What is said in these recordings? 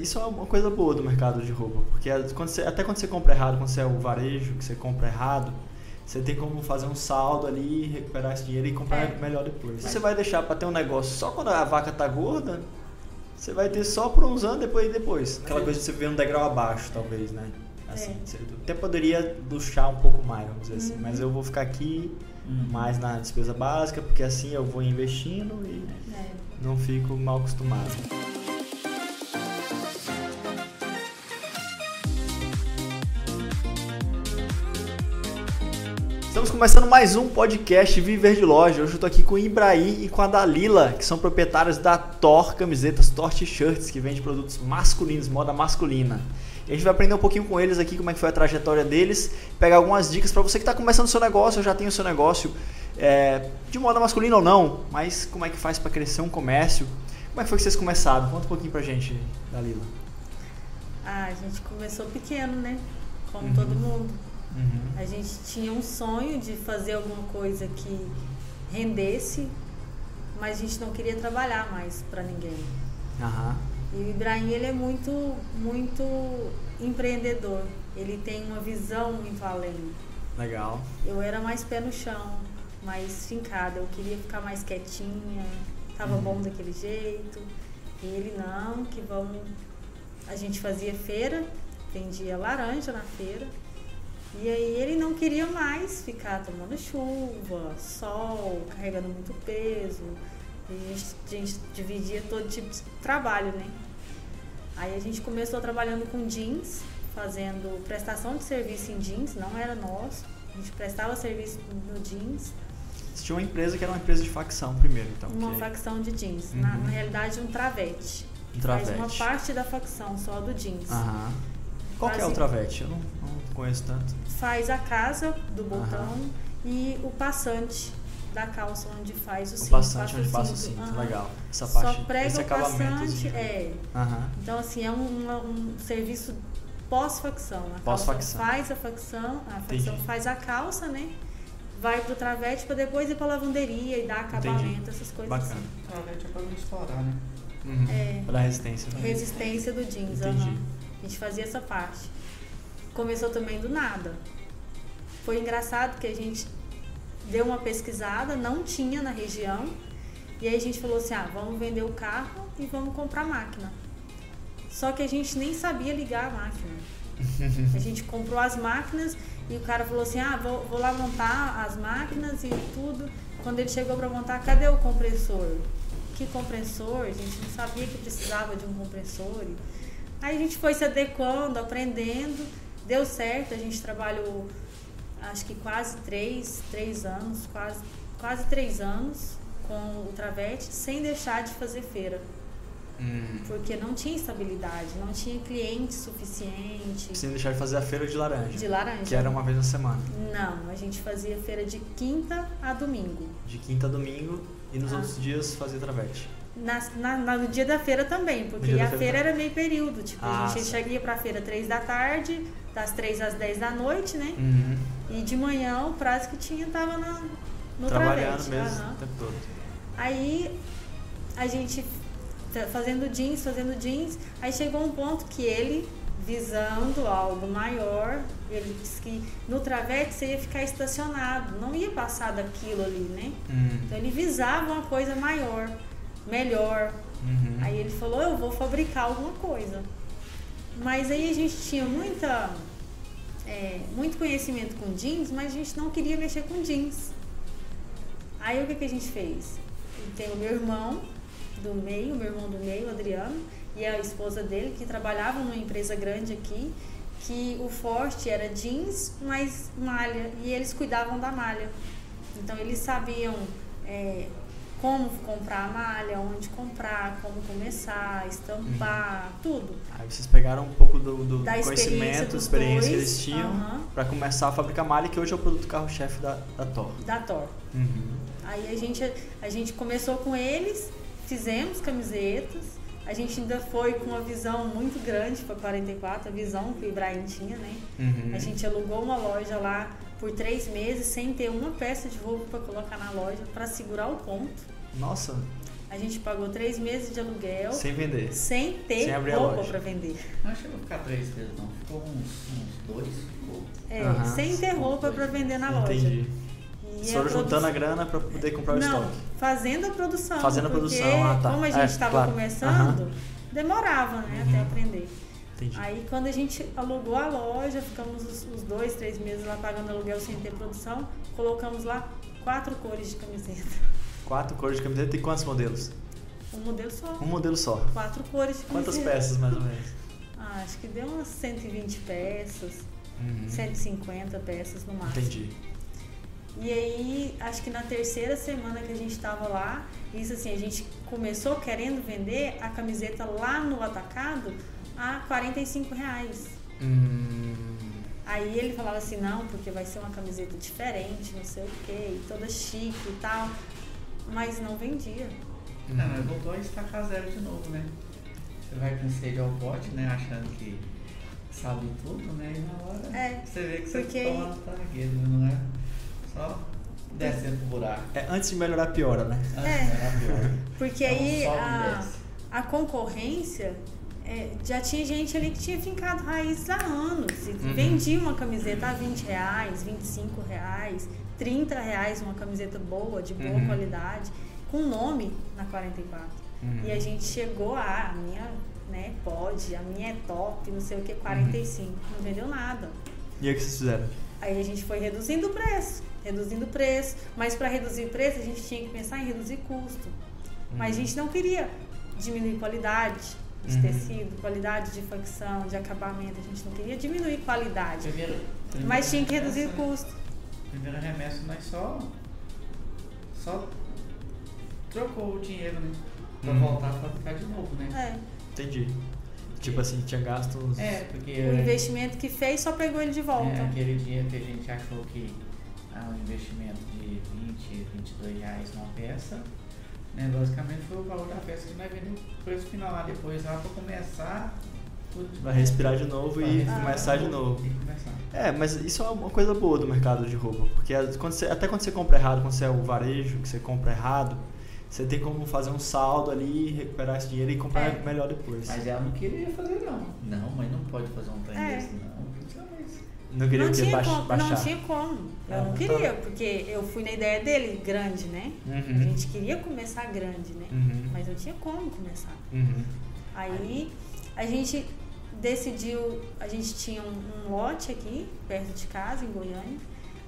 Isso é uma coisa boa do mercado de roupa, porque quando você, até quando você compra errado, quando você é o varejo, que você compra errado, você tem como fazer um saldo ali, recuperar esse dinheiro e comprar É. melhor depois. Se você vai deixar para ter um negócio só quando a vaca tá gorda, você vai ter só por uns anos depois e depois. Aquela coisa de você ver um degrau abaixo, talvez, né? Assim, É. você até poderia duchar um pouco mais, vamos dizer assim, Uhum. mas eu vou ficar aqui Uhum. mais na despesa básica, porque assim eu vou investindo e É. não fico mal acostumado. Estamos começando mais um podcast Viver de Loja. Hoje eu tô aqui com o Ibrahim e com a Dalila, que são proprietários da Thor Camisetas, Thor T-Shirts, que vende produtos masculinos, moda masculina. E a gente vai aprender um pouquinho com eles aqui como é que foi a trajetória deles, pegar algumas dicas para você que está começando o seu negócio, ou já tem o seu negócio é, de moda masculina ou não, mas como é que faz para crescer um comércio? Como é que foi que vocês começaram? Conta um pouquinho pra gente, Dalila. Ah, a gente começou pequeno, né? Como Uhum. todo mundo. Uhum. A gente tinha um sonho de fazer alguma coisa que rendesse, mas a gente não queria trabalhar mais para ninguém. Aham. E o Ibrahim, ele é muito, muito empreendedor. Ele tem uma visão muito além. Legal. Eu era mais pé no chão, mais fincada. Eu queria ficar mais quietinha. Tava Uhum. bom daquele jeito. E ele não, que vamos. A gente fazia feira, vendia laranja na feira. E aí ele não queria mais ficar tomando chuva, sol, carregando muito peso. E a gente, a gente dividia todo tipo de trabalho, né? Aí a gente começou trabalhando com jeans, fazendo prestação de serviço em jeans, não era nosso. A gente prestava serviço no jeans, tinha uma empresa que era uma empresa de facção primeiro, então. uma que- facção de jeans. Na, Uhum. na realidade, um travete. Um Faz uma travete. parte da facção só do jeans. Aham. Qual que é o travete? Eu não, não conheço tanto. Faz a casa do botão e o passante da calça onde faz o O cinto. passante onde passa o cinto. legal. Essa Só parte, prega esse o passante, é. Então, assim, é um, uma- um serviço pós-facção. A calça Pós-facção. faz a facção, a facção Entendi. faz a calça, né? Vai pro travete pra depois ir pra lavanderia e dar acabamento, Entendi. essas coisas Bacana. Travete é pra não estourar, né? Uhum. É. Pra dar resistência. assim. né? Resistência do jeans, Entendi. aham. A gente fazia essa parte. Começou também do nada. Foi engraçado que a gente deu uma pesquisada, não tinha na região. E aí a gente falou assim, ah, vamos vender o carro e vamos comprar máquina. Só que a gente nem sabia ligar a máquina. A gente comprou as máquinas e o cara falou assim, ah, vou, vou lá montar as máquinas e tudo. Quando ele chegou para montar, cadê o compressor? Que compressor? A gente não sabia que precisava de um compressor. Aí a gente foi se adequando, aprendendo, deu certo, a gente trabalhou acho que quase três, três anos, quase, quase três anos com o Travete, sem deixar de fazer feira Hum. porque não tinha estabilidade, não tinha cliente suficiente Sem deixar de fazer a feira de laranja. de laranja. Que era uma vez na semana. Não, a gente fazia feira de quinta a domingo. De quinta a domingo e nos Ah. outros dias fazia travete. Na, na- na- no dia da feira também, porque a feira feira era meio período. Tipo, Ah, a gente certo. chegaria pra feira três da tarde, das três às dez da noite, né? Uhum. E de manhã o prazo que tinha tava na, no Trabalhando travete. mesmo o tempo todo. Aí a gente tá fazendo jeans, fazendo jeans, aí chegou um ponto que ele, visando algo maior, ele disse que no travete você ia ficar estacionado, não ia passar daquilo ali, né? Hum. Então ele visava uma coisa maior, melhor. Uhum. Aí ele falou, eu vou fabricar alguma coisa. Mas aí a gente tinha muita, é, muito conhecimento com jeans, mas a gente não queria mexer com jeans. Aí o que, que a gente fez? Tem o meu irmão do meio, meu irmão do meio, Adriano, e a esposa dele, que trabalhavam numa empresa grande aqui, que o forte era jeans, mas malha, e eles cuidavam da malha. Então eles sabiam é, como comprar a malha, onde comprar, como começar, estampar, tudo. Aí vocês pegaram um pouco do, do Da experiência conhecimento, dos experiência que eles tinham aham. pra começar a fabricar malha, que hoje é o produto carro-chefe da, da Thor. Da Thor. Uhum. Aí a gente, a gente começou com eles, fizemos camisetas, a gente ainda foi com uma visão muito grande para 44, a visão que o Ibrahim tinha, né? Uhum. A gente alugou uma loja lá por três meses sem ter uma peça de roupa para colocar na loja para segurar o ponto. Nossa, A gente pagou três meses de aluguel Sem vender. sem ter Sem abrir roupa para vender. Não chegou a ficar três vezes, não. Ficou uns, uns dois, ficou. É, sem ter roupa para vender na loja. Entendi. E foram juntando produção- a grana pra poder comprar o Não, estoque. fazendo a produção. Fazendo a produção, ah, tá. como a É, gente estava claro. começando, demorava, né, até Uhum. aprender. Entendi. Aí quando a gente alugou a loja, ficamos os, os dois, três meses lá pagando aluguel sem ter produção, colocamos lá quatro cores de camiseta. Quatro cores de camiseta e quantos modelos? Um modelo só. Um modelo só. Quatro cores de camiseta. Quantas peças, mais ou menos? Ah, acho que deu umas 120 peças, Uhum. 150 peças no máximo. Entendi. E aí, acho que na terceira semana que a gente estava lá, isso assim, a gente começou querendo vender a camiseta lá no atacado a 45 reais. Hum, Aí ele falava assim, não, porque vai ser uma camiseta diferente, não sei o que, toda chique e tal. Mas não vendia. Não, mas voltou a estacar zero de novo, né? Você vai com sede ao pote, né? Achando que sabe tudo, né? E na hora É, você vê que você porque- toma na tarragueira, não é? Só descendo pro buraco. É, antes de melhorar, piora, né? Ah, É. era pior. Porque É um aí a, desce. a concorrência é, já tinha gente ali que tinha fincado raízes há anos. Uhum. vendia uma camiseta a 20 reais, 25 reais, 30 reais uma camiseta boa, de boa Uhum. qualidade, com nome na 44. Uhum. E a gente chegou a, a minha, né, pode, a minha é top, não sei o que, 45. Uhum. Não vendeu nada. E aí o que vocês fizeram? Aí a gente foi reduzindo o preço, reduzindo o preço, mas para reduzir o preço a gente tinha que pensar em reduzir custo. Mas a gente não queria diminuir qualidade de Uhum. tecido, qualidade de facção, de acabamento, a gente não queria diminuir qualidade, Primeiro, primeiro mas tinha que reduzir o remessa, né? custo. Primeiro remessa nós só. Só trocou o dinheiro, né? Pra Hum. voltar a fabricar de novo, né? É, Entendi. Tipo assim, tinha gasto uns... É, porque. o investimento que fez só pegou ele de volta. É aquele dinheiro que a gente achou que ah, um investimento de 20, 22 reais numa peça, né? Basicamente foi o valor da peça que nós vendemos o preço final lá depois lá pra começar tudo de Vai respirar de novo e começar de novo. Começar. É, mas isso é uma coisa boa do mercado de roupa, porque quando você- até quando você compra errado, quando você é o varejo, que você compra errado, você tem como fazer um saldo ali, recuperar esse dinheiro e comprar É. melhor depois. Mas ela não queria fazer não. Não, mas não pode fazer um trem É. desse não. Não queria não, o quê? tinha como, baixar. não tinha como. Eu Ah, não tá. queria, porque eu fui na ideia dele, grande, né? Uhum. A gente queria começar grande, né? Uhum. Mas não tinha como começar. Uhum. Aí a gente decidiu, a gente tinha um, um lote aqui, perto de casa, em Goiânia.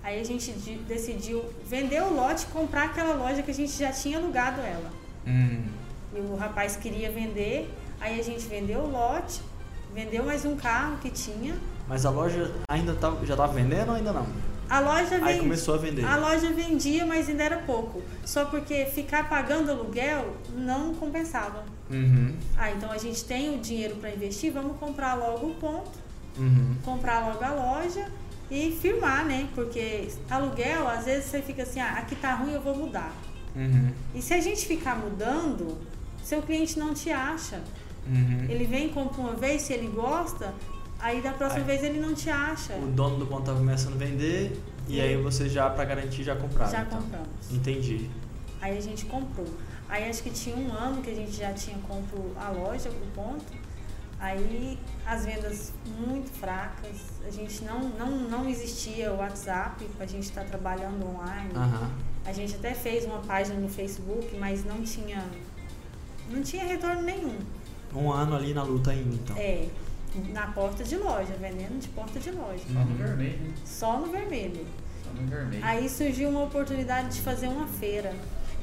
Aí a gente de- decidiu vender o lote e comprar aquela loja que a gente já tinha alugado ela. Uhum. E o rapaz queria vender, aí a gente vendeu o lote, vendeu mais um carro que tinha. Mas a loja ainda tá, já tava vendendo ou ainda não? A loja Aí começou a vender. A loja vendia, mas ainda era pouco. Só porque ficar pagando aluguel não compensava. Uhum. Ah, então a gente tem o dinheiro para investir, vamos comprar logo o ponto, Uhum. comprar logo a loja e firmar, né? Porque aluguel, às vezes você fica assim, ah, aqui tá ruim, eu vou mudar. Uhum. E se a gente ficar mudando, seu cliente não te acha. Uhum. Ele vem, compra uma vez, se ele gosta, aí da próxima Aí. vez ele não te acha. O dono do ponto tava começando a vender e Sim. aí vocês já, pra garantir, já compraram. Já então. compramos. Entendi. Aí a gente comprou. Aí acho que tinha um ano que a gente já tinha compro a loja, o ponto. Aí as vendas muito fracas. A gente não, não, não existia o WhatsApp pra gente estar trabalhando online. A gente até fez uma página no Facebook, mas não tinha. Não tinha retorno nenhum. Um ano ali na luta ainda, então. É, na porta de loja, vendendo de porta de loja. Só no vermelho? Só no vermelho. Só no vermelho. Aí surgiu uma oportunidade de fazer uma feira.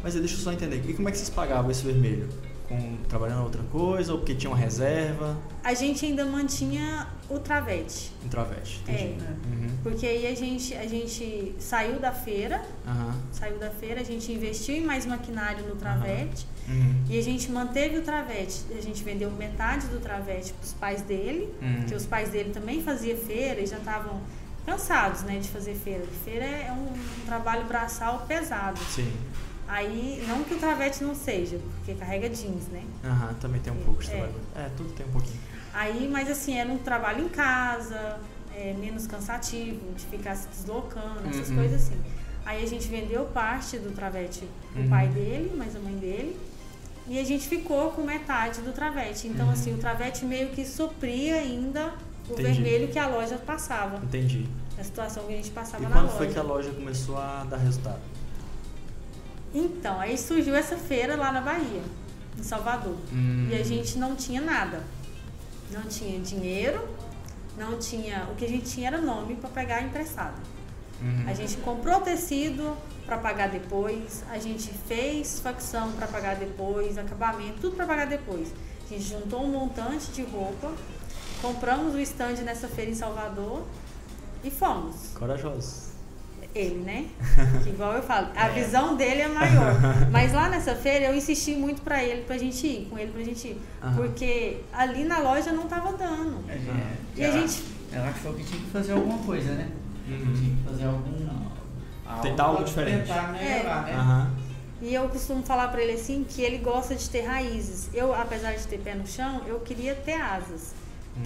Mas deixa eu só entender, e como é que vocês pagavam esse vermelho? Com, trabalhando outra coisa ou porque tinha uma reserva? A gente ainda mantinha o travete. Um travete. É. Entendi. Uhum. Porque aí a gente, a gente saiu da feira, Aham. saiu da feira, a gente investiu em mais maquinário no travete Uhum. e a gente manteve o travete. A gente vendeu metade do travete para os pais dele, Uhum. porque os pais dele também faziam feira e já estavam cansados né, de fazer feira. Feira é um, um trabalho braçal pesado. Sim. Aí, não que o travete não seja, porque carrega jeans, né? Aham, também tem um pouco de É. trabalho. É, tudo tem um pouquinho. Aí, mas assim, era um trabalho em casa, é, menos cansativo, de ficar se deslocando, essas Uhum. coisas assim. Aí a gente vendeu parte do travete pro Uhum. pai dele, mais a mãe dele. E a gente ficou com metade do travete. Então, Uhum. assim, o travete meio que supria ainda o Entendi. vermelho que a loja passava. Entendi. A situação que a gente passava E na quando loja. foi que a loja começou a dar resultado? Então, aí surgiu essa feira lá na Bahia, em Salvador. Hum. E a gente não tinha nada. Não tinha dinheiro, não tinha. O que a gente tinha era nome para pegar emprestado. Uhum. A gente comprou tecido para pagar depois, a gente fez facção para pagar depois, acabamento, tudo para pagar depois. A gente juntou um montante de roupa, compramos o stand nessa feira em Salvador e fomos. Corajosos. Ele, né? Que igual eu falo, a visão dele é maior. Mas lá nessa feira eu insisti muito pra ele, pra gente ir, com ele pra gente ir. Aham. Porque ali na loja não tava dando. A gente- E a ela- gente- Ela achou que tinha que fazer alguma coisa, né? Uhum. Tinha que fazer algum. Tentar algo diferente. Tentar melhorar, né? Aham. E eu costumo falar pra ele assim que ele gosta de ter raízes. Eu, apesar de ter pé no chão, eu queria ter asas.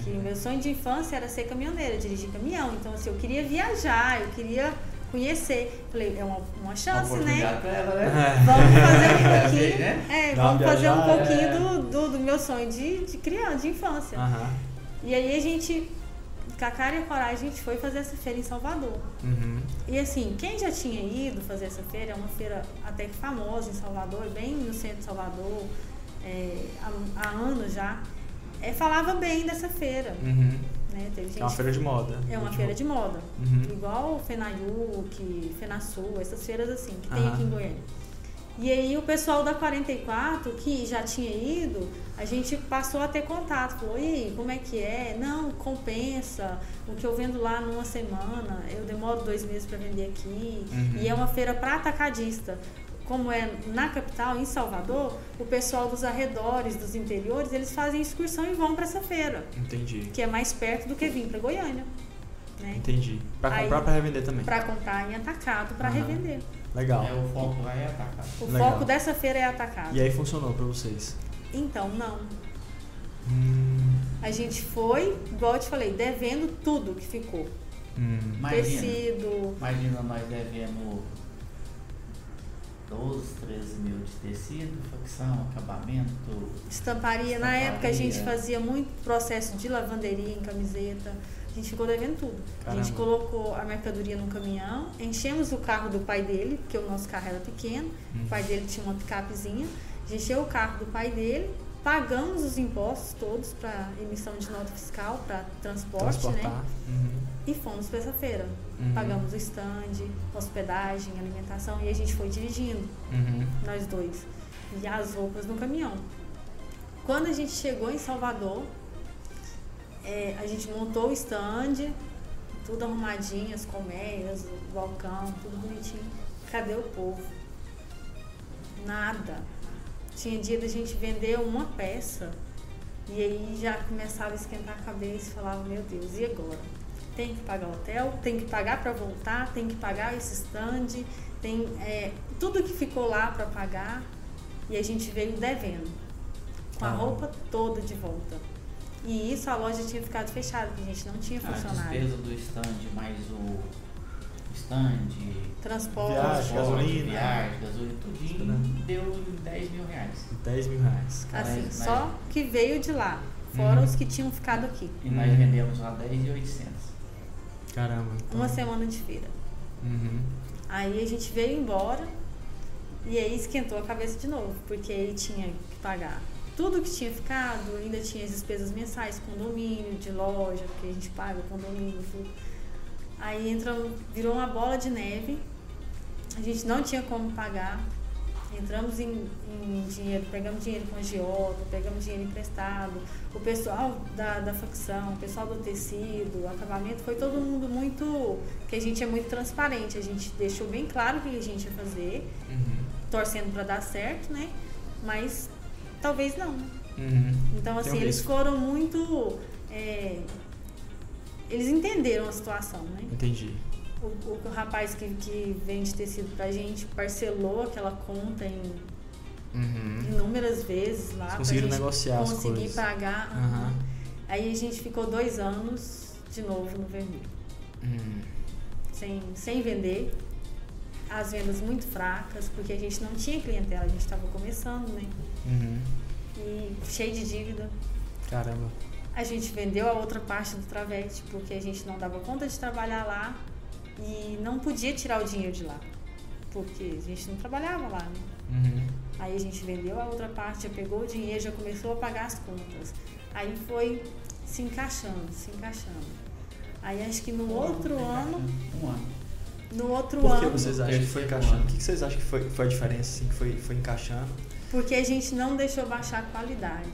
Que Uhum. o meu sonho de infância era ser caminhoneira, dirigir caminhão. Então, assim, eu queria viajar, eu queria conhecer. Falei, é uma, uma chance, né? Ela, né? Vamos fazer um pouquinho. né? É, vamos fazer um pouquinho é. do, do, do meu sonho de, de criança, de infância. Aham. E aí a gente, com a cara e a coragem, a gente foi fazer essa feira em Salvador. Uhum. E assim, quem já tinha ido fazer essa feira, é uma feira até que famosa em Salvador, bem no centro de Salvador, é, há, há anos já, é, falava bem dessa feira. Uhum. Né? Teve gente É uma feira de moda. é uma feira de moda. Uhum. Igual Fenayuc, Fenasul, essas feiras assim, que tem Aham. aqui em Goiânia. E aí o pessoal da 44, que já tinha ido, a gente passou a ter contato. Falou, e aí, como é que é? Não, compensa. O que eu vendo lá numa semana, eu demoro dois meses para vender aqui. Uhum. E é uma feira para atacadista. Como é na capital, em Salvador, o pessoal dos arredores, dos interiores, eles fazem excursão e vão para essa feira, Entendi. que é mais perto do que vir para Goiânia. Né? Entendi. Pra Aí- comprar, pra revender também. para comprar em atacado para Aham. revender. Legal. É, o foco lá é atacar. O Legal. foco dessa feira é atacado. E aí funcionou pra vocês? Então, não. Hum. A gente foi, igual eu te falei, devendo tudo que ficou. Hum. Imagina, Tecido, imagina nós devemos 12, 13 mil de tecido, facção, acabamento. estamparia. Na época a gente Estamparia. fazia muito processo de lavanderia em camiseta. A gente ficou devendo tudo. A gente Caramba. colocou a mercadoria num caminhão, enchemos o carro do pai dele, porque o nosso carro era pequeno. Hum. O pai dele tinha uma picapezinha. A gente encheu o carro do pai dele, pagamos os impostos todos para emissão de nota fiscal, para transporte, Transportar. né? Uhum. E fomos para essa feira. Uhum. Pagamos o stand, hospedagem, alimentação e a gente foi dirigindo, Uhum. nós dois. E as roupas no caminhão. Quando a gente chegou em Salvador, é, a gente montou o stand, tudo arrumadinho, as colmeias, o balcão, tudo bonitinho. Cadê o povo? Nada. Tinha dia da gente vender uma peça e aí já começava a esquentar a cabeça e falava, meu Deus, e agora? Tem que pagar hotel, tem que pagar para voltar, tem que pagar esse stand, tem é, tudo que ficou lá para pagar e a gente veio devendo, com a Ah. roupa toda de volta. E isso a loja tinha ficado fechada, porque a gente não tinha A funcionário. despesa do stand mais o stand, Transporte. Viagem, gasolina. viagem, gasolina, tudinho, Tudo, deu 10 mil reais. 10 mil reais. Assim, Mas- só que veio de lá, fora Uhum. os que tinham ficado aqui. E nós vendemos lá 10,800. Caramba. então- Uma semana de feira. Uhum. Aí a gente veio embora e aí esquentou a cabeça de novo, porque aí tinha que pagar tudo que tinha ficado, ainda tinha as despesas mensais, condomínio, de loja, porque a gente paga condomínio, tudo. Aí entramos, virou uma bola de neve, a gente não tinha como pagar, entramos em, em dinheiro, pegamos dinheiro com a agiota, pegamos dinheiro emprestado, o pessoal da, da facção, o pessoal do tecido, o acabamento, foi todo mundo muito. que a gente é muito transparente, a gente deixou bem claro o que a gente ia fazer, Uhum. torcendo para dar certo, né? Mas talvez não. Uhum. Então, Tem assim, um eles risco. foram muito. é, eles entenderam a situação, né? Entendi. O, o, o rapaz que, que vende tecido pra gente parcelou aquela conta em Uhum. inúmeras vezes lá. Conseguiram negociar as conseguir coisas. pagar. Aham. Aí a gente ficou dois anos de novo no vermelho. Uhum. Sem, sem vender. as vendas muito fracas, porque a gente não tinha clientela, a gente estava começando, né? Uhum. E cheio de dívida. Caramba. A gente vendeu a outra parte do Travete, porque a gente não dava conta de trabalhar lá e não podia tirar o dinheiro de lá, porque a gente não trabalhava lá, né? Uhum. Aí a gente vendeu a outra parte, já pegou o dinheiro, já começou a pagar as contas. Aí foi se encaixando, se encaixando. Aí acho que no outro ano, Um ano. no outro Por que ano, vocês acham que foi encaixando? ano. O que que vocês acham que foi, foi a diferença, assim, que foi, foi encaixando? porque a gente não deixou baixar a qualidade.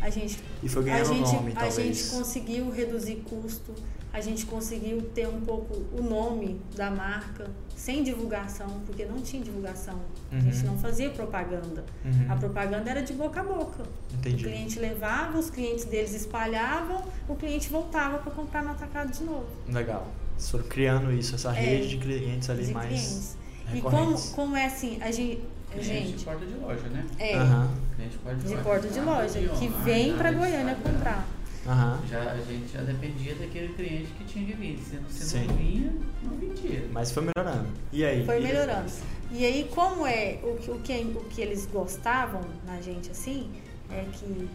A gente E foi a ganhando gente, nome, a gente conseguiu reduzir custo, a gente conseguiu ter um pouco o nome da marca sem divulgação, porque não tinha divulgação. A gente Uhum. não fazia propaganda. Uhum. A propaganda era de boca a boca. Entendi. O cliente levava, os clientes deles espalhavam, o cliente voltava para comprar no atacado de novo. Legal. Vocês foram criando isso, essa É, rede de clientes ali de mais clientes. E como, como é assim, a gente. De gente porta de loja, né? é, Cliente de porta de, de loja. que vem nada para Goiânia comprar. aham. Já, a gente já dependia daquele cliente que tinha de vir. Se, se Sim. não vinha, não vendia. Mas foi melhorando. E aí? Foi E melhorando. depois? E aí, como é o que, o que, o que eles gostavam na gente assim, é que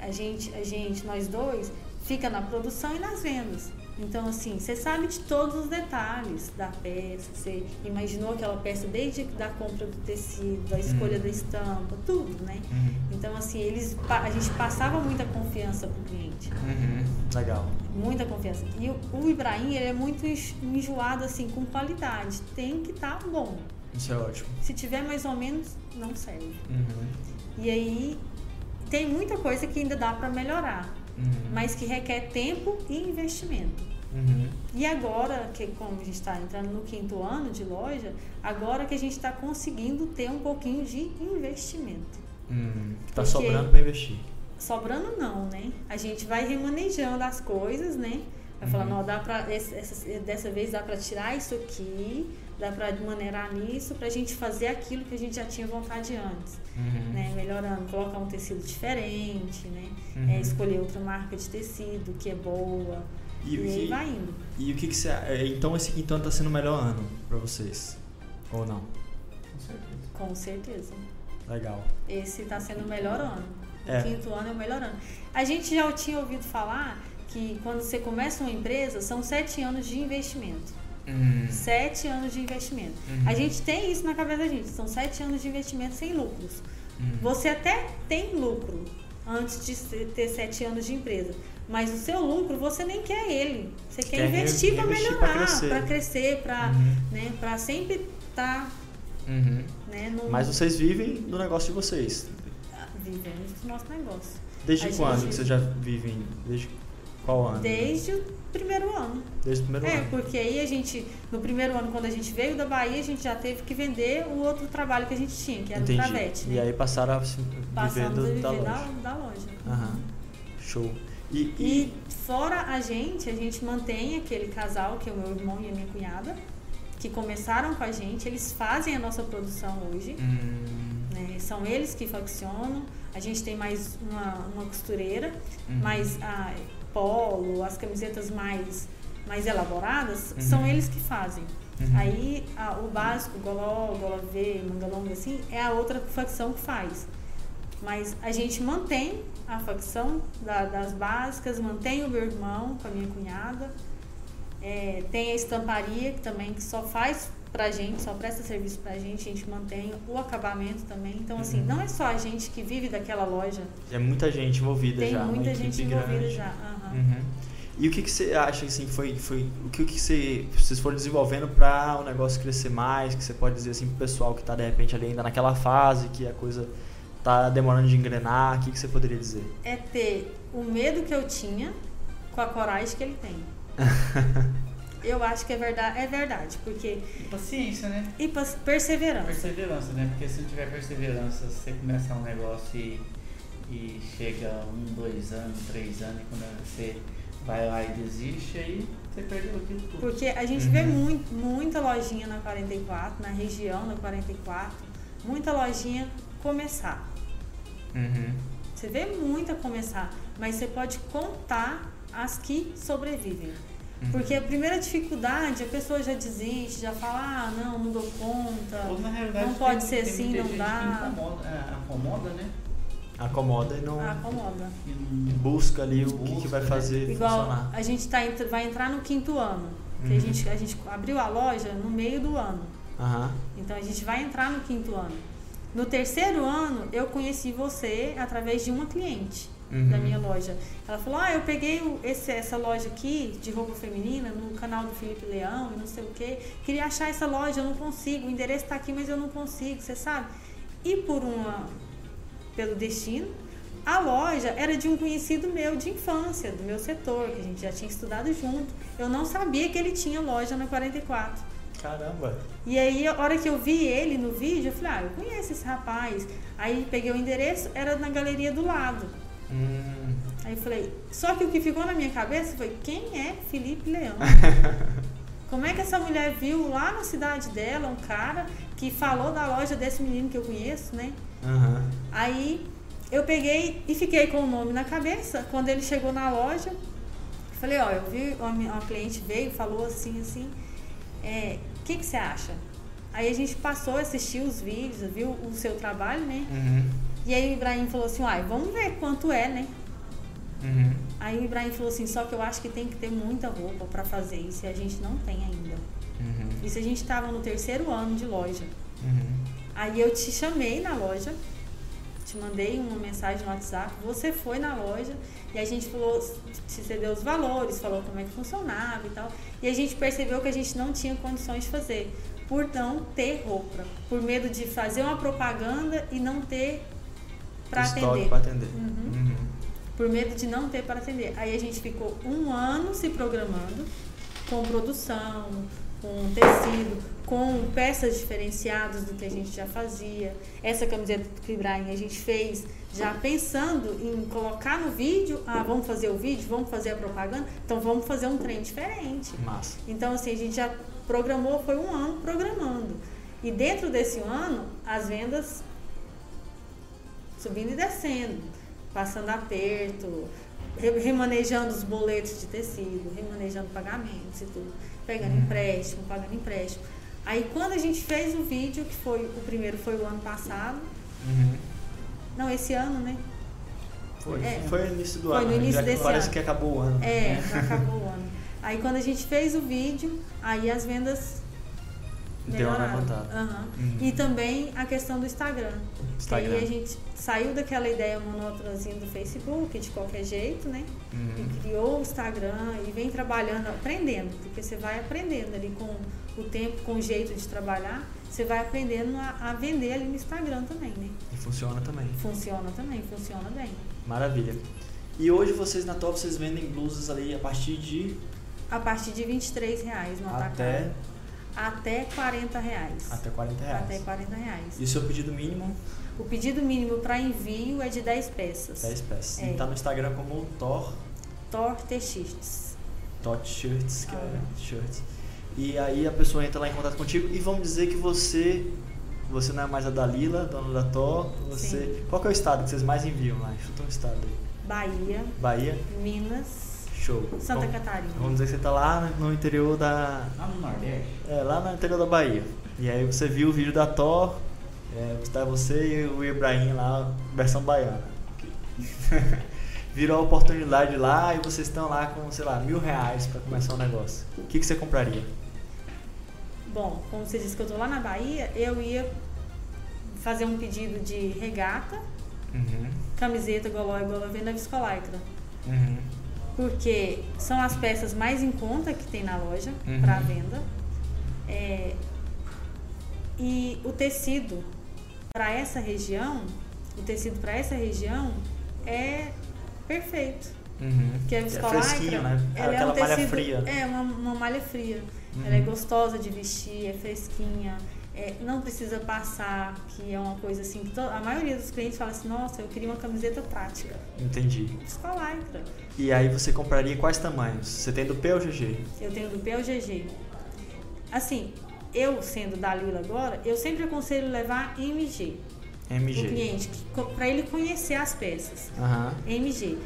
a gente, a gente, nós dois, fica na produção e nas vendas. Então, assim, você sabe de todos os detalhes da peça, você imaginou aquela peça desde da compra do tecido, da escolha Uhum. da estampa, tudo, né? Uhum. Então, assim, eles, a gente passava muita confiança pro cliente. Uhum. Legal. Muita confiança. E o, o Ibrahim, ele é muito enjoado, assim, com qualidade. Tem que estar bom. Isso é ótimo. Se tiver mais ou menos, não serve. Uhum. E aí, tem muita coisa que ainda dá para melhorar, Uhum. mas que requer tempo e investimento. Uhum. E agora, que como a gente está entrando no quinto ano de loja, agora que a gente está conseguindo ter um pouquinho de investimento. Uhum. Tá Porque- sobrando pra investir. Sobrando não, né? A gente vai remanejando as coisas, né? Vai falando, Uhum. ó, dá pra, essa- dessa vez dá para tirar isso aqui, dá para maneirar nisso, pra gente fazer aquilo que a gente já tinha vontade antes. Uhum. né, melhorando, colocar um tecido diferente, né, Uhum. é, escolher outra marca de tecido que é boa E, e, o aí que, vai indo. e o que, que você. é, Então esse quinto ano tá sendo o melhor ano pra vocês? Ou não? Com certeza. Com certeza. Legal. Esse está sendo o melhor ano. O É. quinto ano é o melhor ano. A gente já tinha ouvido falar que quando você começa uma empresa são sete anos de investimento. Uhum. Sete anos de investimento. Uhum. A gente tem isso na cabeça da gente. São sete anos de investimento sem lucros. Uhum. Você até tem lucro antes de ter sete anos de empresa. Mas o seu lucro, você nem quer ele. Você quer, Quer investir para melhorar, para crescer, para Uhum. né, pra sempre estar Uhum. né, no, Mas vocês vivem do negócio de vocês. vivendo do nosso negócio. Desde A quando gente- que vocês já vivem? Desde qual ano? Desde o primeiro ano. Desde o primeiro É, ano. porque aí a gente, no primeiro ano, quando a gente veio da Bahia, a gente já teve que vender o outro trabalho que a gente tinha, que era Entendi. o Travete, né? E aí passaram a se- viver a viver da da, loja. da loja. Aham. Show. E, e- E fora a gente, a gente mantém aquele casal, que é o meu irmão e a minha cunhada, que começaram com a gente, eles fazem a nossa produção hoje, Hum, né? São eles que faccionam. A gente tem mais uma, uma costureira, Uhum. mas a polo, as camisetas mais, mais elaboradas, Uhum. são eles que fazem. Uhum. Aí a- o básico, goló, gola V, manga longa, assim, é a outra facção que faz. Mas a gente mantém a facção da- das básicas, mantém o meu irmão com a minha cunhada. É, tem a estamparia que também que só faz pra gente, só presta serviço pra gente, a gente mantém o acabamento também. Então, assim, Uhum. não é só a gente que vive daquela loja, É muita gente envolvida tem já. uma muita gente envolvida grande. já. aham. Uhum. E o que, que você acha assim foi foi o que, que você, vocês foram desenvolvendo para o negócio crescer mais? Que você pode dizer assim pro pessoal que tá de repente ali ainda naquela fase que a coisa tá demorando de engrenar? O que, que você poderia dizer? É ter o medo que eu tinha com a coragem que ele tem. eu acho que é verdade, é verdade, porque E paciência, né? e perseverança. Perseverança, né? Porque se não tiver perseverança, se você começar um negócio e, e chega um, dois anos, três anos, e quando você vai lá e desiste, aí você perdeu aquilo tudo. Porque a gente vê Uhum. muito, muita lojinha na 44, na região da 44, muita lojinha começar. Uhum. Você vê muita começar, mas você pode contar as que sobrevivem. Uhum. Porque a primeira dificuldade, a pessoa já desiste, já fala, ah, não, não dou conta. Ou, Não pode tem- ser tem assim, não gente dá. Que incomoda, é, acomoda, né? Acomoda e não acomoda. E busca ali o que, que Busca, vai né? fazer Igual funcionar. a gente tá, vai entrar no quinto ano. Que Uhum. a, gente, a gente abriu a loja no meio do ano. Aham. Então a gente vai entrar no quinto ano. No terceiro ano, eu conheci você através de uma cliente Uhum. da minha loja. Ela falou: Ah, eu peguei esse, essa loja aqui de roupa feminina no canal do Felipe Leão e não sei o quê. Queria achar essa loja, eu não consigo. O endereço está aqui, mas eu não consigo, você sabe? E por uma. pelo destino, a loja era de um conhecido meu de infância, do meu setor, que a gente já tinha estudado junto. Eu não sabia que ele tinha loja na 44. Caramba. E aí, a hora que eu vi ele no vídeo, eu falei, ah, eu conheço esse rapaz. Aí peguei o endereço, era na galeria do lado. Hum. Aí eu falei, só que o que ficou na minha cabeça foi, quem é Felipe Leão? Como é que essa mulher viu lá na cidade dela um cara que falou da loja desse menino que eu conheço, né? Aham. Aí eu peguei e fiquei com o nome na cabeça. Quando ele chegou na loja, falei, ó, eu vi, uma, cliente veio, falou assim, assim, é, o que, que você acha? Aí a gente passou a assistir os vídeos, viu o seu trabalho, né? Uhum. E aí o Ibrahim falou assim, uai, vamos ver quanto é, né? Uhum. Aí o Ibrahim falou assim, só que eu acho que tem que ter muita roupa pra fazer isso e a gente não tem ainda. Uhum. Isso a gente estava no terceiro ano de loja. Uhum. Aí eu te chamei na loja, te mandei uma mensagem no WhatsApp, você foi na loja e a gente falou, te cedeu os valores, falou como é que funcionava e tal. E a gente percebeu que a gente não tinha condições de fazer, por não ter roupa, por medo de fazer uma propaganda e não ter para atender. pra atender. Uhum. Uhum. Por medo de não ter para atender. Aí a gente ficou um ano se programando com produção, com tecido, com peças diferenciadas do que a gente já fazia. Essa camiseta do Ibrahim a gente fez já pensando em colocar no vídeo. Ah, vamos fazer o vídeo, vamos fazer a propaganda, então vamos fazer um trem diferente. Massa. Então, assim, a gente já programou, foi um ano programando. E dentro desse ano, as vendas subindo e descendo, passando aperto, re- remanejando os boletos de tecido, remanejando pagamentos e tudo, pegando Uhum. empréstimo, pagando empréstimo. Aí quando a gente fez o vídeo, que foi o primeiro foi o ano passado, Uhum. não, esse ano, né? Foi, É. foi no início do Foi ano. no né? início desse Parece ano. que acabou o ano. É, já acabou o ano. Aí quando a gente fez o vídeo, aí as vendas Deu uma melhoraram. levantada. Aham. Uhum. E também a questão do Instagram. Instagram. Aí a gente saiu daquela ideia monótonazinha do Facebook, de qualquer jeito, né? Uhum. E criou o Instagram e vem trabalhando, aprendendo, porque você vai aprendendo ali com o tempo, com o jeito de trabalhar, você vai aprendendo a, a vender ali no Instagram também, né? E funciona também. Funciona também, funciona bem. Maravilha. E hoje vocês na Top vocês vendem blusas ali a partir de A partir de 23 reais no atacado. Até, Até 40 reais. até 40 reais. Até 40 reais. E o seu pedido mínimo, O pedido mínimo para envio é de 10 peças. 10 peças. É. E tá no Instagram como Thor, Thor TX. Tot Shirts, que é Ah. shirts. E aí a pessoa entra lá em contato contigo e vamos dizer que você você não é mais a Dalila, dona da Thor, você... Sim. Qual que é o estado que vocês mais enviam lá? Chuta um estado aí. Bahia, Bahia? Minas, Show. Santa Vamos- Catarina. Vamos dizer que você tá lá no interior da, Lá no Nordeste. É, lá no interior da Bahia. E aí você viu o vídeo da Thor, é, está você e o Ibrahim lá, versão baiana. Virou a oportunidade lá e vocês estão lá com, sei lá, mil reais para começar um negócio. O que, que você compraria? Bom, como você disse que eu tô lá na Bahia, eu ia fazer um pedido de regata, Uhum. camiseta goló e goló venda viscolaicra. Uhum. Porque são as peças mais em conta que tem na loja Uhum. para venda. É, e o tecido para essa região, o tecido para essa região é perfeito. Uhum. Que é viscolaicra, fresquinho, né? É ela aquela é um malha tecido, fria. É, uma, uma malha fria. Uhum. Ela é gostosa de vestir, é fresquinha, é, não precisa passar, que é uma coisa assim que a maioria dos clientes fala assim, nossa, eu queria uma camiseta prática. Entendi. Viscolaicra. E aí você compraria quais tamanhos? Você tem do P ou GG? Eu tenho do P ao GG. Assim, eu sendo da Lila agora, eu sempre aconselho levar MG. O MG. cliente, para ele conhecer as peças. Aham. MG.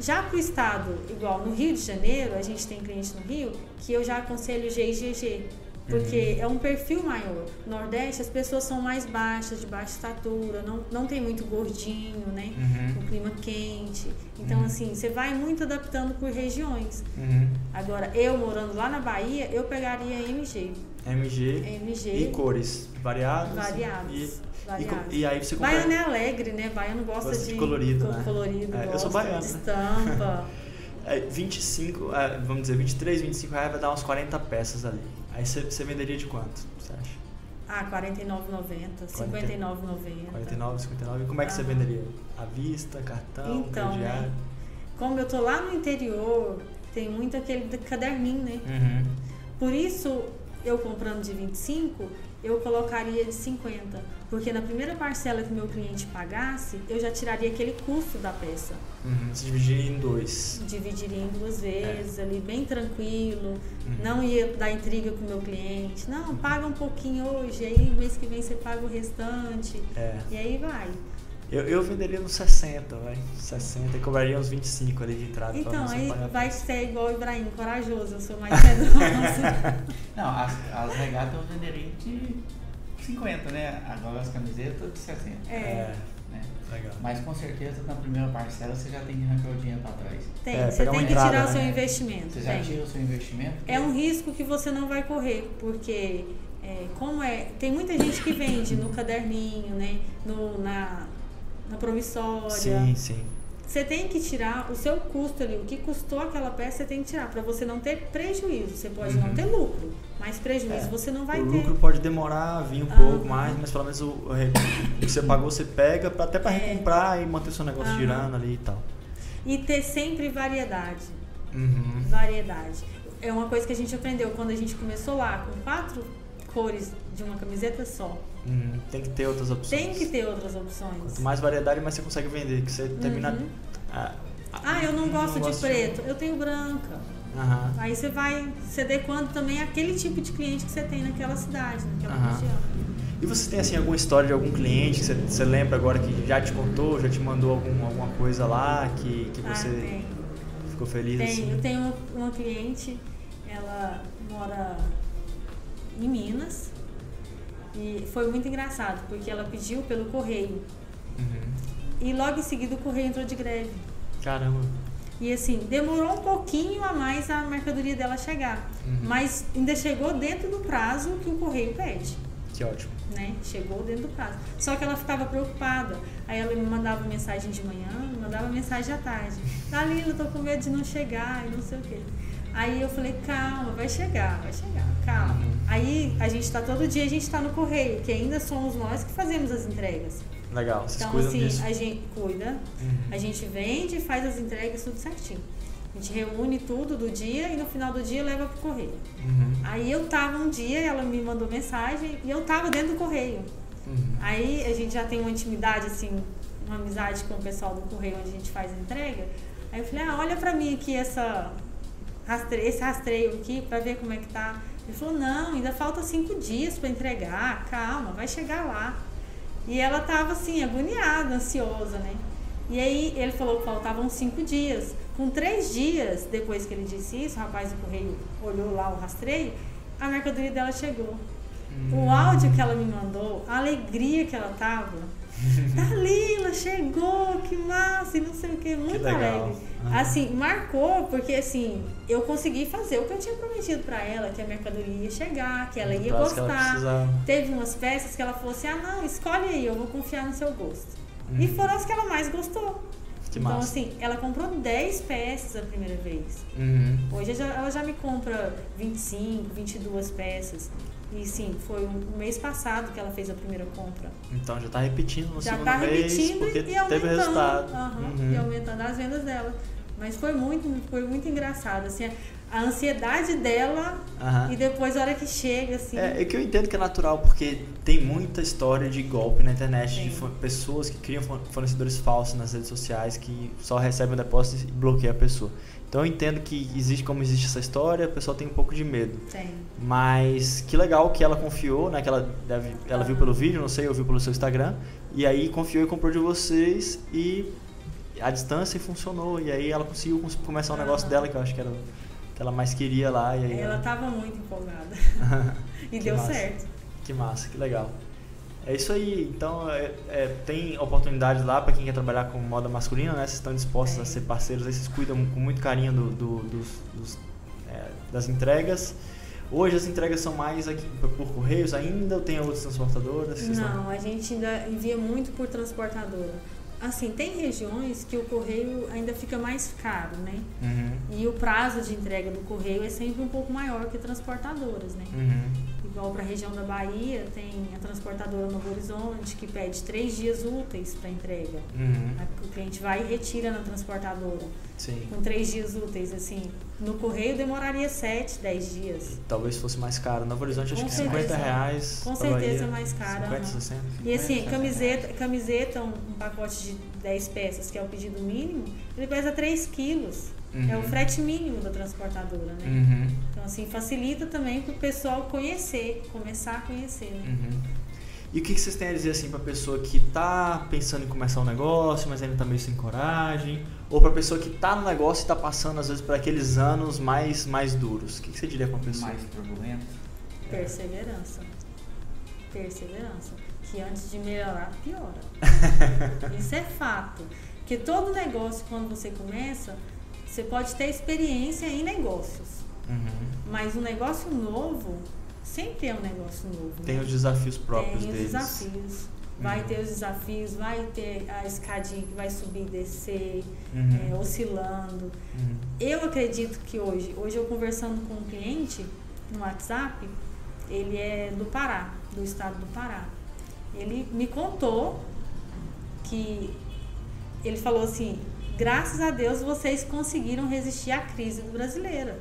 Já para o estado, igual no Rio de Janeiro, a gente tem cliente no Rio, que eu já aconselho GIGG. Porque Uhum. é um perfil maior. Nordeste, as pessoas são mais baixas, de baixa estatura, não, não tem muito gordinho, né? Uhum. O clima quente. Então, Uhum. assim, você vai muito adaptando por regiões. Uhum. Agora, eu morando lá na Bahia, eu pegaria MG. MG MG e cores variadas. variados. E, e, variados. co- e aí você compra. Baiano é alegre, né? Baiano gosta, Gosta de de, colorido, co- né? colorido É, eu sou baiano, de né? estampa. É, 25, é, vamos dizer, 23, 25 reais vai dar uns 40 peças ali. Aí você, você venderia de quanto, você acha? ah, R$ 49,90, 59,90. 49, 59. E como é que você Aham. venderia? À vista, cartão, Então, crediário? né? Como eu tô lá no interior, tem muito aquele de- caderninho, né? Uhum. Por isso, eu comprando de 25, eu colocaria de 50. Porque na primeira parcela que meu cliente pagasse, eu já tiraria aquele custo da peça. Uhum. Você dividiria em dois. Dividiria em duas vezes, ali bem tranquilo. Uhum. Não ia dar intriga com o meu cliente. Não, paga um pouquinho hoje, aí mês que vem você paga o restante. É. E aí vai. Eu, eu venderia nos 60, vai. 60 e cobraria uns 25 ali de entrada. Então, aí vai ser igual o Ibrahim, corajoso. Eu sou mais medrosa. Não, as, as regatas eu venderia de 50, né? Agora as camisetas de 60. É. Né? legal. Mas com certeza na primeira parcela você já tem que arrancar o dinheiro para trás. Tem, É, você tem que entrada, tirar o né? seu investimento. Você já tem. tira o seu investimento? É um risco que você não vai correr, porque é, como é, tem muita gente que vende no caderninho, né, no, na, na promissória. Sim, sim. Você tem que tirar o seu custo ali, o que custou aquela peça, você tem que tirar para você não ter prejuízo. Você pode não Uhum. ter lucro, mas prejuízo É, você não vai o ter. lucro pode demorar vir um Aham. pouco mais, mas pelo menos o, o o que você pagou você pega pra, até para É. recomprar e manter o seu negócio girando ali e tal. E ter sempre variedade. Uhum. Variedade. É uma coisa que a gente aprendeu quando a gente começou lá, com quatro cores de uma camiseta só. Uhum. Tem que ter outras opções. Tem que ter outras opções. Quanto mais variedade, mais você consegue vender. Que você termina. Uhum. Ah, Ah, eu não gosto de gosto preto, eu tenho branca. Aham. Aí você vai se adequando também àquele tipo de cliente que você tem naquela cidade, naquela Aham. região. E você tem assim alguma história de algum cliente que você, você lembra agora que já te contou, já te mandou algum, alguma coisa lá que, que Ah, você tem. ficou feliz Tem, assim? eu tenho uma, uma cliente, ela mora em Minas e foi muito engraçado, porque ela pediu pelo correio Uhum. e logo em seguida o correio entrou de greve. Caramba. E assim, demorou um pouquinho a mais a mercadoria dela chegar, Uhum. mas ainda chegou dentro do prazo que o correio pede. Que ótimo. né? Chegou dentro do prazo. Só que ela ficava preocupada. Aí ela me mandava mensagem de manhã, me mandava mensagem à tarde. Dalila, eu tô com medo de não chegar e não sei o quê. Aí eu falei, calma, vai chegar, vai chegar, calma. Uhum. Aí a gente tá todo dia, a gente tá no correio, que ainda somos nós que fazemos as entregas. Legal, vocês Então, assim, disso. a gente cuida, Uhum. a gente vende e faz as entregas tudo certinho. A gente reúne tudo do dia e no final do dia leva pro correio. Uhum. Aí eu tava um dia, ela me mandou mensagem e eu tava dentro do correio. Uhum. Aí a gente já tem uma intimidade, assim, uma amizade com o pessoal do correio onde a gente faz a entrega. Aí eu falei, ah, olha pra mim aqui essa rastre... esse rastreio aqui pra ver como é que tá. Ele falou, não, ainda falta cinco dias pra entregar, calma, vai chegar lá. E ela tava assim, agoniada, ansiosa, né? E aí ele falou que faltavam cinco dias. Com três dias depois que ele disse isso, o rapaz do correio olhou lá o rastreio, a mercadoria dela chegou. Hum. O áudio que ela me mandou, a alegria que ela tava. Dalila, chegou, que massa, e não sei o que, muito legal. alegre. Assim, marcou, porque assim, eu consegui fazer o que eu tinha prometido pra ela, que a mercadoria ia chegar, que ela ia que ela gostar. precisava. Teve umas peças que ela falou assim, ah não, escolhe aí, eu vou confiar no seu gosto. E Uhum. foram as que ela mais gostou. Que então, massa. assim, ela comprou 10 peças a primeira vez. Uhum. Hoje ela já me compra 25, 22 peças. E sim, foi um, um mês passado que ela fez a primeira compra. Então já tá repetindo no já segundo tá repetindo e aumentando. teve resultado. aham, Uhum. E aumentando as vendas dela. Mas foi muito, foi muito engraçado. Assim, a ansiedade dela Aham. e depois a hora que chega, assim. É, é que eu entendo que é natural, porque tem muita história de golpe na internet, Tem. de pessoas que criam fo- fornecedores falsos nas redes sociais que só recebem o depósito e bloqueiam a pessoa. Então eu entendo que existe como existe essa história, a pessoa tem um pouco de medo. Tem. Mas que legal que ela confiou, né? Que ela, deve, ela viu pelo vídeo, não sei, ou viu pelo seu Instagram. E aí confiou e comprou de vocês e à distância funcionou. E aí ela conseguiu cons- começar o negócio Aham. dela, que eu acho que era o que ela mais queria lá. E aí Ela tava muito empolgada. e deu massa. certo. Que massa, que legal. É isso aí. Então, é, é, tem oportunidades lá para quem quer trabalhar com moda masculina, né? Vocês estão dispostos Tem. a ser parceiros, vocês cuidam com muito carinho do, do- dos, dos, é, das entregas. Hoje as entregas são mais aqui por, correios ainda ou tem outras transportadoras? Estão- Não, a gente ainda envia muito por transportadora. Assim, tem regiões que o correio ainda fica mais caro, né? Uhum, E o prazo de entrega do correio é sempre um pouco maior que transportadoras, né? uhum, Igual para a região da Bahia, tem a transportadora Novo Horizonte, que pede três dias úteis para entrega. uhum. O cliente vai e retira na transportadora. Sim. Com três dias úteis, assim. No correio demoraria sete, dez dias. Talvez fosse mais caro. Novo Horizonte acho Com que certeza. 50 reais. Com certeza Bahia, é mais caro, 50, aham. 60. E assim, 50, camiseta, camiseta um, um pacote de 10 peças, que é o pedido mínimo, ele pesa 3 quilos. É o Uhum. frete mínimo da transportadora, né? Uhum. Então, assim, facilita também para o pessoal conhecer, começar a conhecer, né? Uhum. E o que que vocês têm a dizer assim pra pessoa que tá pensando em começar um negócio, mas ainda tá meio sem coragem? Ou pra pessoa que tá no negócio e tá passando às vezes por aqueles anos mais, mais duros? O que, que você diria pra uma pessoa? Mais turbulento. Perseverança. Perseverança. Que antes de melhorar, piora. Isso é fato. Porque todo negócio, quando você começa, você pode ter experiência em negócios. Uhum. Mas um negócio novo sempre é um negócio novo. Tem né? os desafios próprios Tem os deles. desafios. Vai Uhum. ter os desafios, vai ter a escadinha que vai subir e descer, Uhum. é, oscilando. Uhum. Eu acredito que hoje, hoje eu conversando com um cliente no WhatsApp, ele é do Pará, do estado do Pará. Ele me contou que ele falou assim: graças a Deus vocês conseguiram resistir à crise brasileira.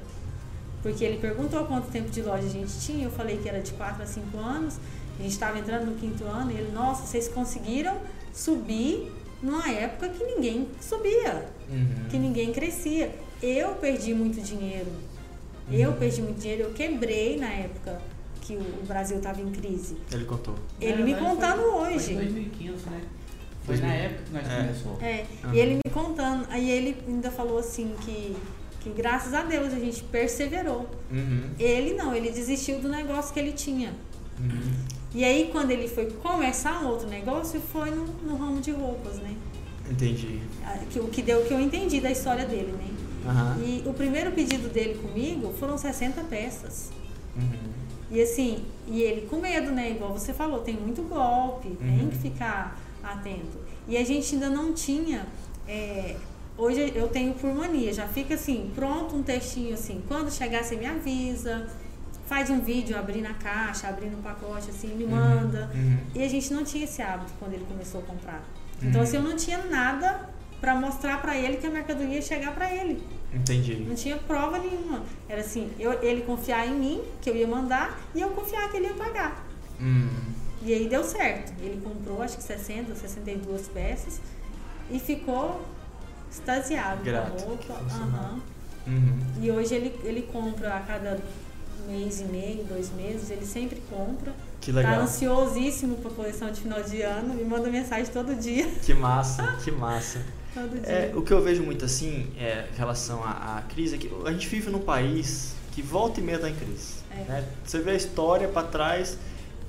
Porque ele perguntou quanto tempo de loja a gente tinha, eu falei que era de 4 a 5 anos, a gente estava entrando no quinto ano, e ele, nossa, vocês conseguiram subir numa época que ninguém subia Uhum. que ninguém crescia. Eu perdi muito dinheiro. Eu Uhum. perdi muito dinheiro. Eu quebrei na época que o Brasil estava em crise. Ele contou. Ele Na me contando foi- hoje. Foi em 2015, né? Foi 2000. na época que nós É. começou. É, Aham. e ele me contando. Aí ele ainda falou assim que, que graças a Deus a gente perseverou. Uhum. Ele não, ele desistiu do negócio que ele tinha. Uhum. E aí quando ele foi começar um outro negócio, foi no, no ramo de roupas, né? Entendi. Ah, Que, o que deu o que eu entendi da história dele, né? Aham. E o primeiro pedido dele comigo foram 60 peças. Uhum. E assim, e ele com medo, né? Igual você falou, tem muito golpe, tem Uhum. que ficar atento. E a gente ainda não tinha. é, hoje eu tenho por mania, já fica assim, pronto um textinho assim, quando chegar você me avisa, faz um vídeo abrindo a caixa, abrindo o pacote, assim, me manda. Uhum. E a gente não tinha esse hábito quando ele começou a comprar. Então Uhum. assim, eu não tinha nada pra mostrar pra ele que a mercadoria ia chegar pra ele. Entendi. Não tinha prova nenhuma. Era assim, eu, ele confiar em mim, que eu ia mandar, e eu confiar que ele ia pagar. Hum. E aí deu certo. Ele comprou acho que 60, 62 peças e ficou extasiado Grato, com a roupa. Uhum. E hoje ele, ele compra a cada mês e meio, dois meses, ele sempre compra. Que Tá legal. ansiosíssimo pra coleção de final de ano, me manda mensagem todo dia. Que massa, que massa. Todo dia. É, o que eu vejo muito assim, é, em relação à, à crise, é que a gente vive num país que volta e meia tá em crise. É. né? Você vê a história para trás,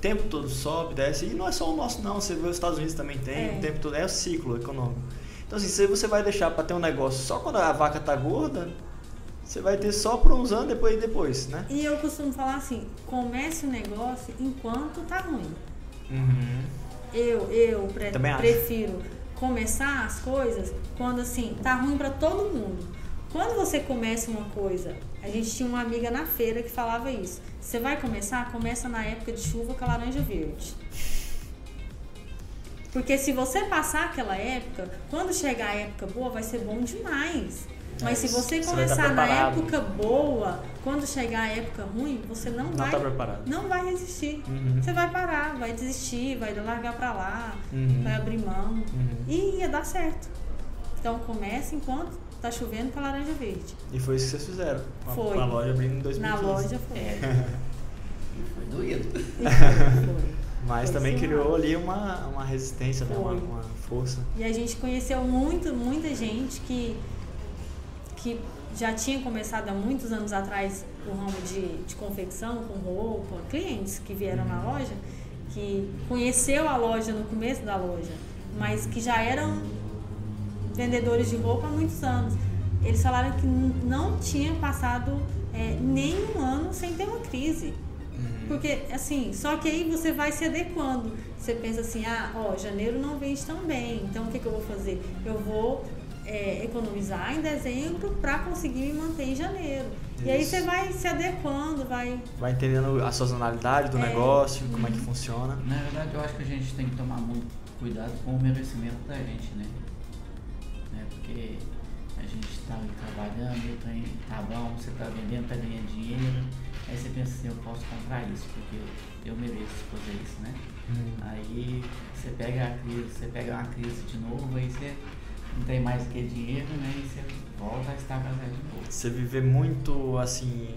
tempo todo sobe, desce, e não é só o nosso não, você vê os Estados Unidos também tem, É. o tempo todo, é o ciclo econômico. Então assim, se você vai deixar para ter um negócio só quando a vaca tá gorda, você vai ter só por uns anos depois e depois, né? E eu costumo falar assim, comece o negócio enquanto tá ruim. Uhum. Eu, eu pre- Também acho. prefiro começar as coisas quando assim, tá ruim pra todo mundo. Quando você começa uma coisa, a gente tinha uma amiga na feira que falava isso. Você vai começar, começa na época de chuva com a laranja verde. Porque se você passar aquela época, quando chegar a época boa, vai ser bom demais. Mas se É, você você começar na preparado. época boa, quando chegar a época ruim, você não, Não vai tá não vai resistir. Uhum. Você vai parar, vai desistir, vai largar pra lá, Uhum. vai abrir mão Uhum. e ia dar certo. Então comece enquanto tá chovendo com a laranja verde. E foi isso que vocês fizeram. Foi. Com a loja abrindo em 2015. Na loja foi. É. E foi doído. Foi, foi. Mas Foi também criou ali uma, uma resistência, né? uma, uma força. E a gente conheceu muito, muita gente que, que já tinha começado há muitos anos atrás o ramo de, de confecção com roupa, clientes que vieram na loja, que conheceu a loja no começo da loja, mas que já eram vendedores de roupa há muitos anos. Eles falaram que não tinha passado é, nenhum ano sem ter uma crise. Porque, assim, só que aí você vai se adequando. Você pensa assim, ah, ó, janeiro não vende tão bem, então o que, que eu vou fazer? Eu vou é, economizar em dezembro para conseguir me manter em janeiro. E aí Isso. você vai se adequando, vai. Vai entendendo a sazonalidade do É. negócio, como é que funciona. Na verdade, eu acho que a gente tem que tomar muito cuidado com o merecimento da gente, né? Né? Porque a gente está trabalhando, e tem, tá bom, você está vendendo, tá ganhando dinheiro. Aí você pensa assim, eu posso comprar isso, porque eu mereço fazer isso, né? Aí você pega a crise, você pega uma crise de novo, aí você não tem mais que dinheiro, né? E você volta a estar casado de novo. Você viver muito assim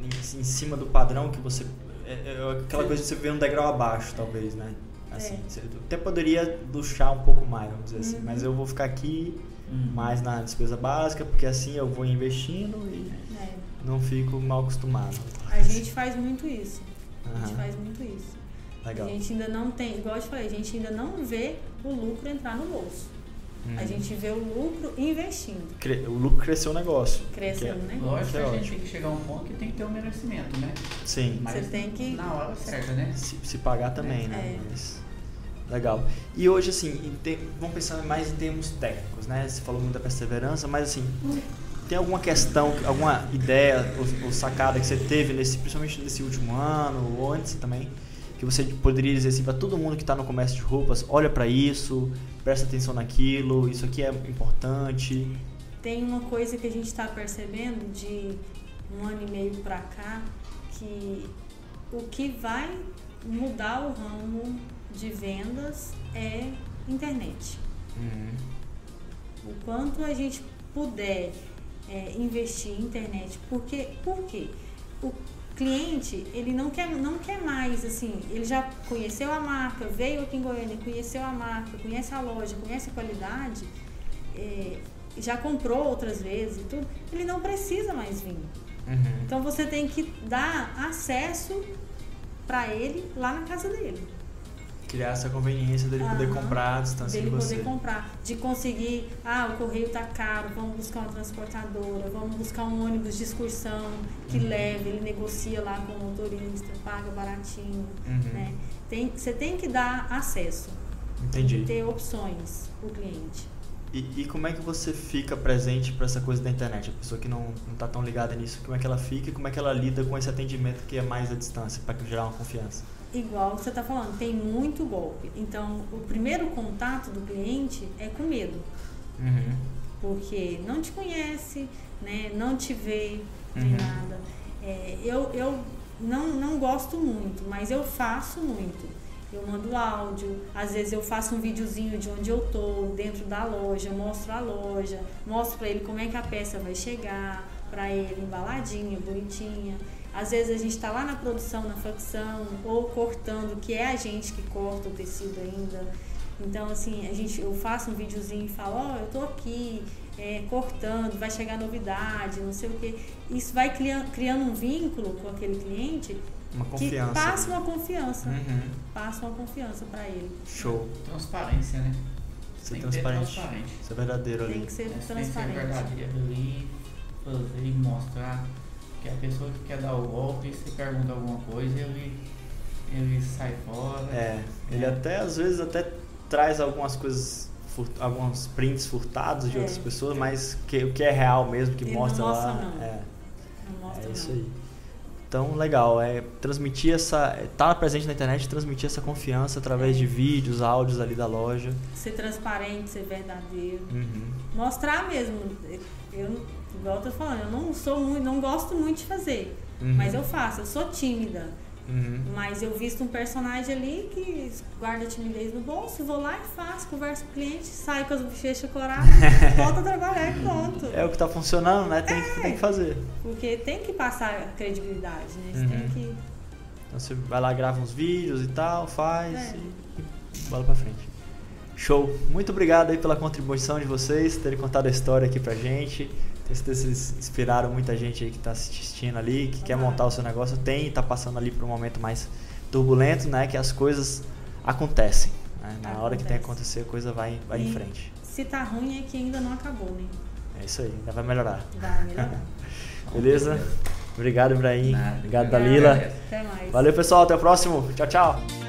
em, em cima do padrão que você. É, é aquela coisa de você viver um degrau abaixo, talvez, né? Assim, É. você até poderia luxar um pouco mais, vamos dizer assim, Uhum. mas eu vou ficar aqui Hum. mais na despesa básica, porque assim eu vou investindo e né, não fico mal acostumado. A gente faz muito isso. A gente faz muito isso. Legal. A gente ainda não tem, igual eu te falei, a gente ainda não vê o lucro entrar no bolso. A Uhum. gente vê o lucro investindo, Cre- O lucro cresceu o negócio. crescendo, que é- né? Lógico Que é a gente ótimo. tem que chegar a um ponto que tem que ter um merecimento, né? Sim. Mas Você tem que- Na hora certa, né? Se, se pagar também, né? É. Mas- legal. E hoje, assim, te- vamos pensar mais em termos técnicos, né? Você falou muito da perseverança, mas assim, tem alguma questão, alguma ideia ou, ou sacada que você teve, nesse, principalmente nesse último ano, ou antes também, que você poderia dizer assim para todo mundo que está no comércio de roupas, olha para isso, presta atenção naquilo, isso aqui é importante. Tem uma coisa que a gente está percebendo de um ano e meio para cá, que o que vai mudar o ramo de vendas é internet. O quanto a gente puder é, investir em internet, porque por quê? O cliente ele não quer não quer mais assim, ele já conheceu a marca, veio aqui em Goiânia, conheceu a marca, conhece a loja, conhece a qualidade, é, já comprou outras vezes e tudo, ele não precisa mais vir. Uhum. Então você tem que dar acesso para ele lá na casa dele. Criar essa conveniência dele poder comprar à distância dele de você. poder comprar, de conseguir, ah, o correio tá caro, vamos buscar uma transportadora, vamos buscar um ônibus de excursão que Uhum. leve, ele negocia lá com o motorista, paga baratinho, Uhum. né? Tem, você tem que dar acesso, Entendi. ter opções o cliente. E, e como é que você fica presente para essa coisa da internet? A pessoa que não, não tá tão ligada nisso, como é que ela fica e como é que ela lida com esse atendimento que é mais à distância, para gerar uma confiança? Igual você está falando, tem muito golpe. Então, o primeiro contato do cliente é com medo. Uhum. porque não te conhece, né? não te vê, nem Uhum. nada. É, eu eu não, não gosto muito, mas eu faço muito. Eu mando áudio, às vezes eu faço um videozinho de onde eu tô, dentro da loja, mostro a loja, mostro para ele como é que a peça vai chegar, para ele embaladinha, bonitinha. Às vezes a gente está lá na produção, na facção, ou cortando, que é a gente que corta o tecido ainda. Então, assim, a gente, eu faço um videozinho e falo, ó, eu tô aqui é, cortando, vai chegar novidade, não sei o quê. Isso vai criando, criando um vínculo com aquele cliente Uma que confiança. passa uma confiança. Uhum. Passa uma confiança para ele. Show. Transparência, né? Ser Tem que transparente. transparente. Ser verdadeiro Tem ali. que ser Essa tem que ser transparente. verdadeiro ali, fazer e mostrar que a pessoa que quer dar o golpe, se pergunta alguma coisa, ele, ele sai fora. É, ele até às vezes até traz algumas coisas, furt- alguns prints furtados de É. outras pessoas, mas que, o que é real mesmo, que Ele não mostra mostra, lá. não. É, Não mostra é isso não. aí. Então, legal, é transmitir essa. Estar presente na internet, transmitir essa confiança através É. de vídeos, áudios ali da loja. Ser transparente, ser verdadeiro. Uhum. Mostrar mesmo. Eu, igual eu tô falando, eu não sou muito, não gosto muito de fazer. Uhum. Mas eu faço, eu sou tímida. Uhum. Mas eu visto um personagem ali que guarda a timidez no bolso, vou lá e faço, converso com o cliente, saio com as bochechas coradas, volto a trabalhar e pronto. É o que tá funcionando, né? Tem, É. que, tem que fazer. Porque tem que passar a credibilidade, né? Você Uhum. tem que. Então você vai lá, grava uns vídeos e tal, faz É. e, e bola pra frente. Show! Muito obrigado aí pela contribuição de vocês, terem contado a história aqui pra gente. Tenho certeza que vocês inspiraram muita gente aí que tá assistindo ali, que quer montar o seu negócio, tem e tá passando ali por um momento mais turbulento, né? Que as coisas acontecem. né? Na hora que tem que Acontece. acontecer, a coisa vai, vai em frente. Se tá ruim é que ainda não acabou, né? É isso aí, ainda vai melhorar. Vai melhorar. Beleza? Obrigado, Ibrahim. Obrigado, Dalila. Até mais. Valeu, pessoal. Até o próximo. Tchau, tchau.